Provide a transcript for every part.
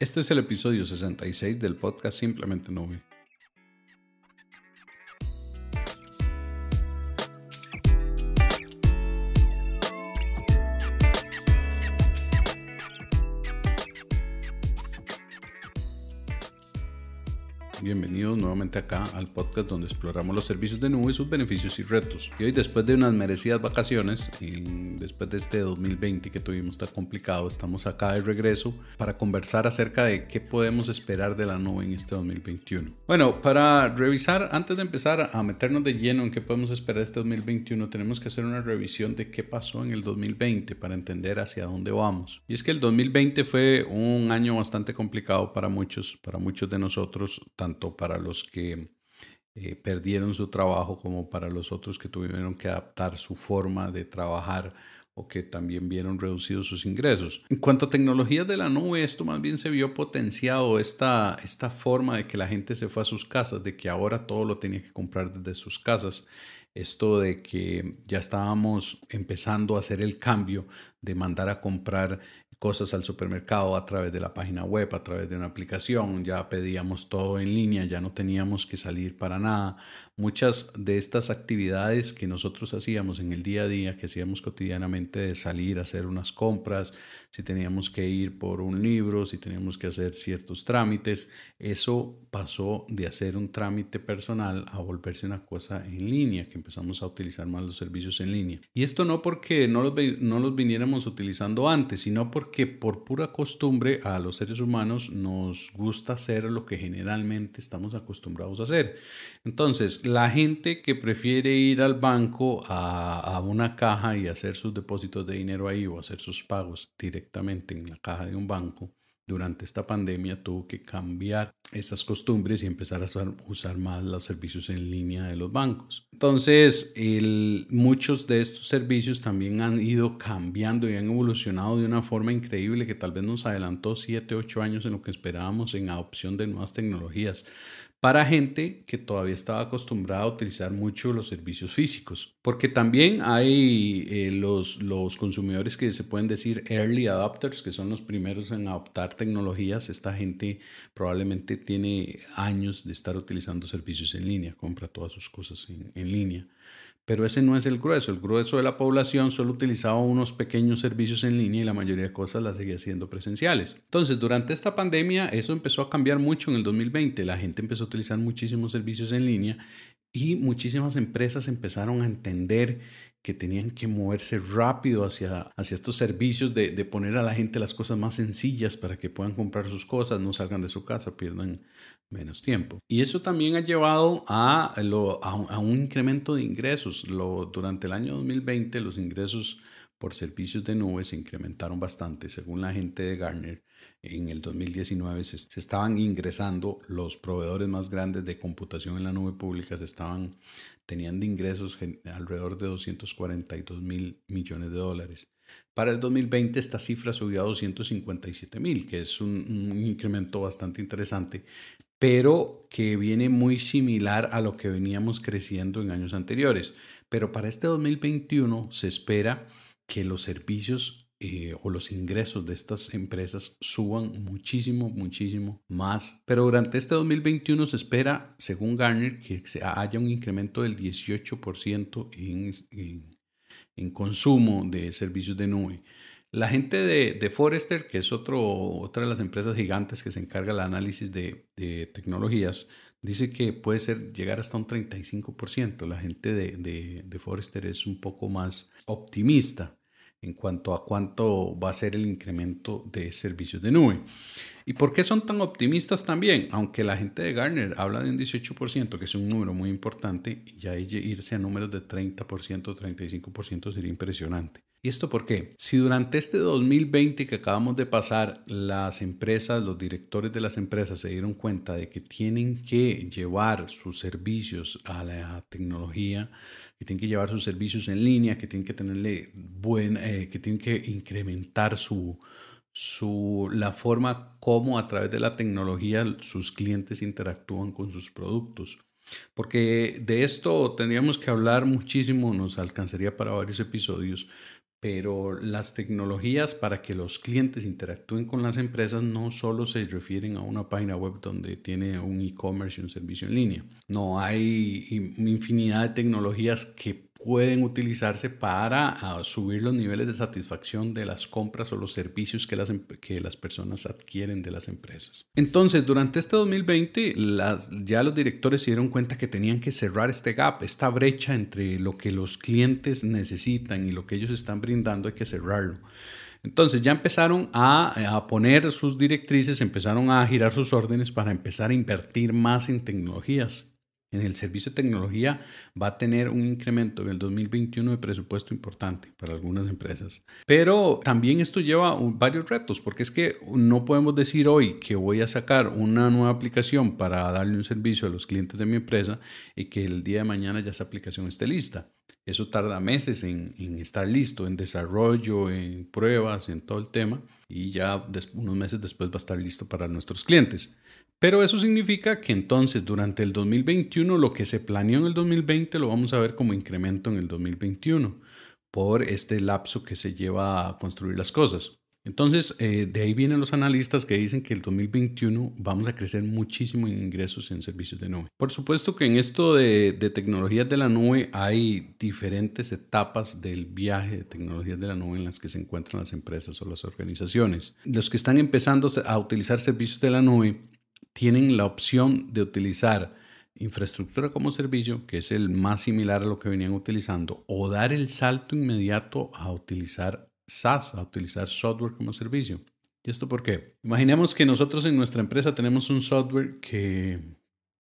Este es el episodio 66 del podcast Simplemente Nube. Bienvenidos nuevamente acá al podcast donde exploramos los servicios de nube, sus beneficios y retos. Y hoy después de unas merecidas vacaciones, y después de este 2020 que tuvimos tan complicado, estamos acá de regreso para conversar acerca de qué podemos esperar de la nube en este 2021. Bueno, para revisar, antes de empezar a meternos de lleno en qué podemos esperar este 2021, tenemos que hacer una revisión de qué pasó en el 2020 para entender hacia dónde vamos. Y es que el 2020 fue un año bastante complicado para muchos, para muchos de nosotros, tanto para los que eh, perdieron su trabajo como para los otros que tuvieron que adaptar su forma de trabajar o que también vieron reducidos sus ingresos. En cuanto a tecnologías de la nube, esto más bien se vio potenciado, esta, esta forma de que la gente se fue a sus casas, de que ahora todo lo tenía que comprar desde sus casas. Esto de que ya estábamos empezando a hacer el cambio de mandar a comprar cosas al supermercado a través de la página web, a través de una aplicación, ya pedíamos todo en línea, ya no teníamos que salir para nada. Muchas de estas actividades que nosotros hacíamos en el día a día, que hacíamos cotidianamente de salir a hacer unas compras, si teníamos que ir por un libro, si teníamos que hacer ciertos trámites, eso pasó de hacer un trámite personal a volverse una cosa en línea, que empezamos a utilizar más los servicios en línea. Y esto no porque no los, no los viniéramos utilizando antes, sino porque por pura costumbre a los seres humanos nos gusta hacer lo que generalmente estamos acostumbrados a hacer. Entonces, la gente que prefiere ir al banco a, una caja y hacer sus depósitos de dinero ahí o hacer sus pagos directamente en la caja de un banco, durante esta pandemia tuvo que cambiar esas costumbres y empezar a usar, más los servicios en línea de los bancos. Entonces, muchos de estos servicios también han ido cambiando y han evolucionado de una forma increíble que tal vez nos adelantó 7, 8 años en lo que esperábamos en adopción de nuevas tecnologías para gente que todavía estaba acostumbrada a utilizar mucho los servicios físicos. Porque también hay eh, los, los consumidores que se pueden decir early adopters, que son los primeros en adoptar tecnologías. Esta gente probablemente tiene años de estar utilizando servicios en línea, compra todas sus cosas en, en línea. Pero ese no es el grueso. El grueso de la población solo utilizaba unos pequeños servicios en línea y la mayoría de cosas las seguía haciendo presenciales. Entonces, durante esta pandemia, eso empezó a cambiar mucho en el 2020. La gente empezó a utilizar muchísimos servicios en línea y muchísimas empresas empezaron a entender que tenían que moverse rápido hacia, hacia estos servicios de, de, poner a la gente las cosas más sencillas para que puedan comprar sus cosas, no salgan de su casa, pierdan menos tiempo. Y eso también ha llevado a, a, un incremento de ingresos. Durante el año 2020 los ingresos por servicios de nube se incrementaron bastante. Según la gente de Gartner, en el 2019 se, se, estaban ingresando los proveedores más grandes de computación en la nube pública, se estaban tenían de ingresos alrededor de 242 mil millones de dólares. Para el 2020 esta cifra subió a 257 mil, que es un, un, incremento bastante interesante, pero que viene muy similar a lo que veníamos creciendo en años anteriores. Pero para este 2021 se espera que los servicios eh, o los ingresos de estas empresas suban muchísimo, muchísimo más. Pero durante este 2021 se espera, según Garner, que haya un incremento del 18% en, consumo de servicios de nube. La gente de, de, Forrester, que es otra de las empresas gigantes que se encarga del análisis de, de tecnologías, dice que puede ser llegar hasta un 35%. La gente de, de, de Forrester es un poco más optimista en cuanto a cuánto va a ser el incremento de servicios de nube. ¿Y por qué son tan optimistas también? Aunque la gente de Gartner habla de un 18%, que es un número muy importante, ya irse a números de 30%, 35% sería impresionante. ¿Y esto por qué? Si durante este 2020 que acabamos de pasar, las empresas, los directores de las empresas se dieron cuenta de que tienen que llevar sus servicios a la tecnología, que tienen que llevar sus servicios en línea, que tienen que tenerle buen, eh, que tienen que incrementar su, su, la forma como a través de la tecnología sus clientes interactúan con sus productos. Porque de esto tendríamos que hablar muchísimo, nos alcanzaría para varios episodios, pero las tecnologías para que los clientes interactúen con las empresas no solo se refieren a una página web donde tiene un e-commerce y un servicio en línea. No, hay infinidad de tecnologías que pueden utilizarse para ah, subir los niveles de satisfacción de las compras o los servicios que las, que las personas adquieren de las empresas. Entonces, durante este 2020, las, ya los directores se dieron cuenta que tenían que cerrar este gap, esta brecha entre lo que los clientes necesitan y lo que ellos están brindando, hay que cerrarlo. Entonces ya empezaron a, poner sus directrices, empezaron a girar sus órdenes para empezar a invertir más en tecnologías en el servicio de tecnología va a tener un incremento en el 2021 de presupuesto importante para algunas empresas. Pero también esto lleva varios retos, porque es que no podemos decir hoy que voy a sacar una nueva aplicación para darle un servicio a los clientes de mi empresa y que el día de mañana ya esa aplicación esté lista. Eso tarda meses en, estar listo, en desarrollo, en pruebas, en todo el tema, y ya unos meses después va a estar listo para nuestros clientes. Pero eso significa que entonces durante el 2021 lo que se planeó en el 2020 lo vamos a ver como incremento en el 2021 por este lapso que se lleva a construir las cosas. Entonces, eh, de ahí vienen los analistas que dicen que el 2021 vamos a crecer muchísimo en ingresos en servicios de nube. Por supuesto que en esto de, de tecnologías de la nube hay diferentes etapas del viaje de tecnologías de la nube en las que se encuentran las empresas o las organizaciones. Los que están empezando a utilizar servicios de la nube tienen la opción de utilizar infraestructura como servicio, que es el más similar a lo que venían utilizando, o dar el salto inmediato a utilizar SaaS, a utilizar software como servicio. ¿Y esto por qué? Imaginemos que nosotros en nuestra empresa tenemos un software que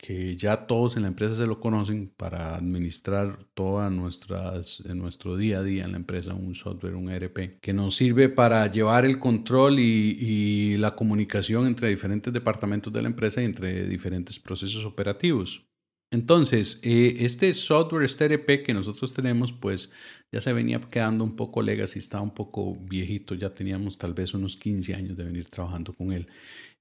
que ya todos en la empresa se lo conocen para administrar todo nuestras, en nuestro día a día en la empresa, un software, un ERP, que nos sirve para llevar el control y, y la comunicación entre diferentes departamentos de la empresa y entre diferentes procesos operativos. Entonces, eh, este software, este ERP que nosotros tenemos, pues ya se venía quedando un poco legacy, estaba un poco viejito, ya teníamos tal vez unos 15 años de venir trabajando con él.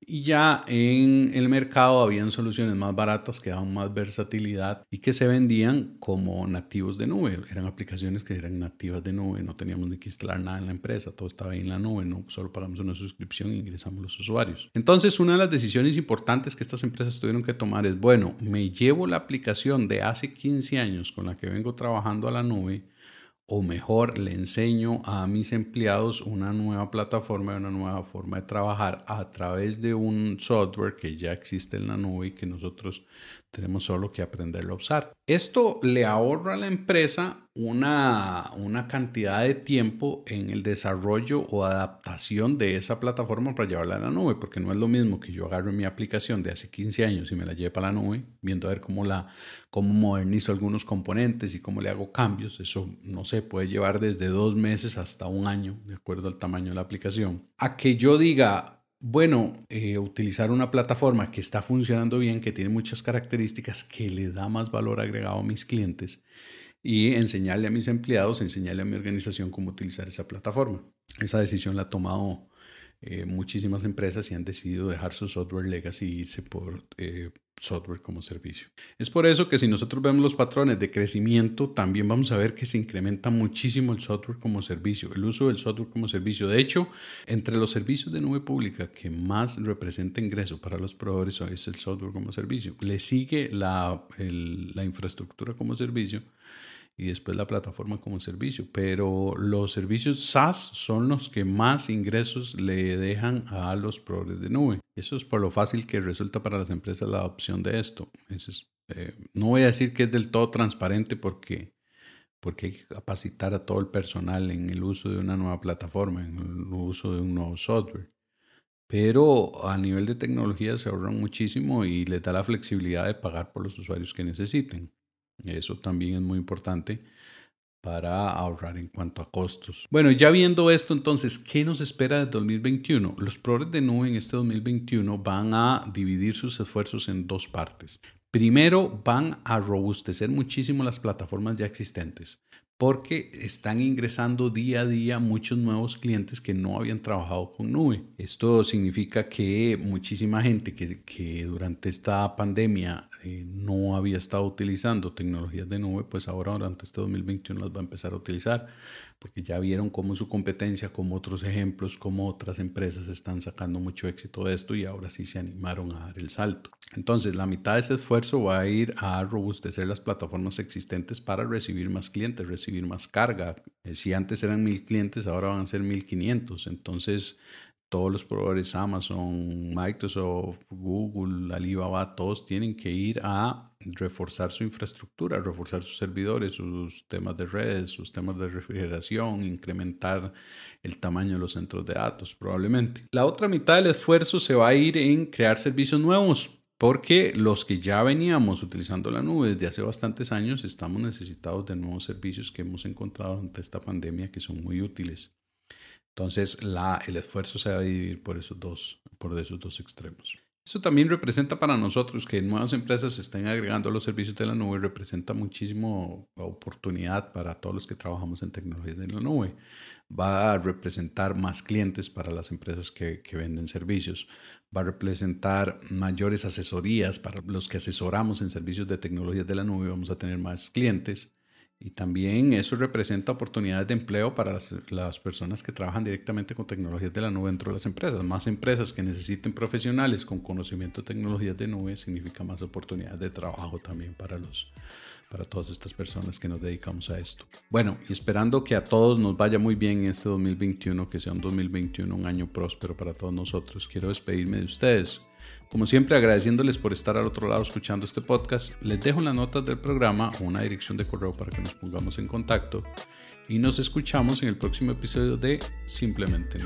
Y ya en el mercado habían soluciones más baratas que daban más versatilidad y que se vendían como nativos de nube. Eran aplicaciones que eran nativas de nube, no teníamos ni que instalar nada en la empresa, todo estaba ahí en la nube, no solo pagamos una suscripción e ingresamos los usuarios. Entonces, una de las decisiones importantes que estas empresas tuvieron que tomar es, bueno, me llevo la aplicación de hace 15 años con la que vengo trabajando a la nube o mejor le enseño a mis empleados una nueva plataforma, una nueva forma de trabajar a través de un software que ya existe en la nube y que nosotros tenemos solo que aprenderlo a usar. Esto le ahorra a la empresa una, una cantidad de tiempo en el desarrollo o adaptación de esa plataforma para llevarla a la nube, porque no es lo mismo que yo agarre mi aplicación de hace 15 años y me la lleve para la nube, viendo a ver cómo, la, cómo modernizo algunos componentes y cómo le hago cambios. Eso, no sé, puede llevar desde dos meses hasta un año, de acuerdo al tamaño de la aplicación. A que yo diga, bueno, eh, utilizar una plataforma que está funcionando bien, que tiene muchas características, que le da más valor agregado a mis clientes y enseñarle a mis empleados, enseñarle a mi organización cómo utilizar esa plataforma. Esa decisión la ha tomado eh, muchísimas empresas han decidido dejar su software legacy y irse por eh, software como servicio. Es por eso que si nosotros vemos los patrones de crecimiento, también vamos a ver que se incrementa muchísimo el software como servicio, el uso del software como servicio. De hecho, entre los servicios de nube pública que más representa ingreso para los proveedores es el software como servicio. Le sigue la infraestructura como servicio y después la plataforma como servicio. Pero los servicios SaaS son los que más ingresos le dejan a los proveedores de nube. Eso es por lo fácil que resulta para las empresas la adopción de esto. Eh, no voy a decir que es del todo transparente porque, porque hay que capacitar a todo el personal en el uso de una nueva plataforma, en el uso de un nuevo software. Pero a nivel de tecnología se ahorran muchísimo y les da la flexibilidad de pagar por los usuarios que necesiten. Eso también es muy importante para ahorrar en cuanto a costos. Bueno, ya viendo esto, entonces, ¿qué nos espera de 2021? Los proveedores de nube en este 2021 van a dividir sus esfuerzos en dos partes. Primero, van a robustecer muchísimo las plataformas ya existentes porque están ingresando día a día muchos nuevos clientes que no habían trabajado con nube. Esto significa que muchísima gente que, que durante esta pandemia eh, no había estado utilizando tecnologías de nube, pues ahora durante este 2021 las va a empezar a utilizar, porque ya vieron cómo su competencia, como otros ejemplos, como otras empresas están sacando mucho éxito de esto y ahora sí se animaron a dar el salto. Entonces, la mitad de ese esfuerzo va a ir a robustecer las plataformas existentes para recibir más clientes, recibir más carga. Eh, si antes eran mil clientes, ahora van a ser 1500. Entonces, todos los proveedores, Amazon, Microsoft, Google, Alibaba, todos tienen que ir a reforzar su infraestructura, reforzar sus servidores, sus temas de redes, sus temas de refrigeración, incrementar el tamaño de los centros de datos, probablemente. La otra mitad del esfuerzo se va a ir en crear servicios nuevos. Porque los que ya veníamos utilizando la nube desde hace bastantes años estamos necesitados de nuevos servicios que hemos encontrado ante esta pandemia que son muy útiles. Entonces, la, el esfuerzo se va a dividir por esos dos, por esos dos extremos. Eso también representa para nosotros que nuevas empresas estén agregando los servicios de la nube, representa muchísimo oportunidad para todos los que trabajamos en tecnologías de la nube. Va a representar más clientes para las empresas que, venden servicios. Va a representar mayores asesorías para los que asesoramos en servicios de tecnologías de la nube. Vamos a tener más clientes y también eso representa oportunidades de empleo para las, personas que trabajan directamente con tecnologías de la nube dentro de las empresas. Más empresas que necesiten profesionales con conocimiento de tecnologías de nube significa más oportunidades de trabajo también para, los, para todas estas personas que nos dedicamos a esto. Bueno, y esperando que a todos nos vaya muy bien en este 2021, que sea un 2021 un año próspero para todos nosotros, quiero despedirme de ustedes como siempre, agradeciéndoles por estar al otro lado escuchando este podcast, les dejo en las notas del programa una dirección de correo para que nos pongamos en contacto y nos escuchamos en el próximo episodio de Simplemente.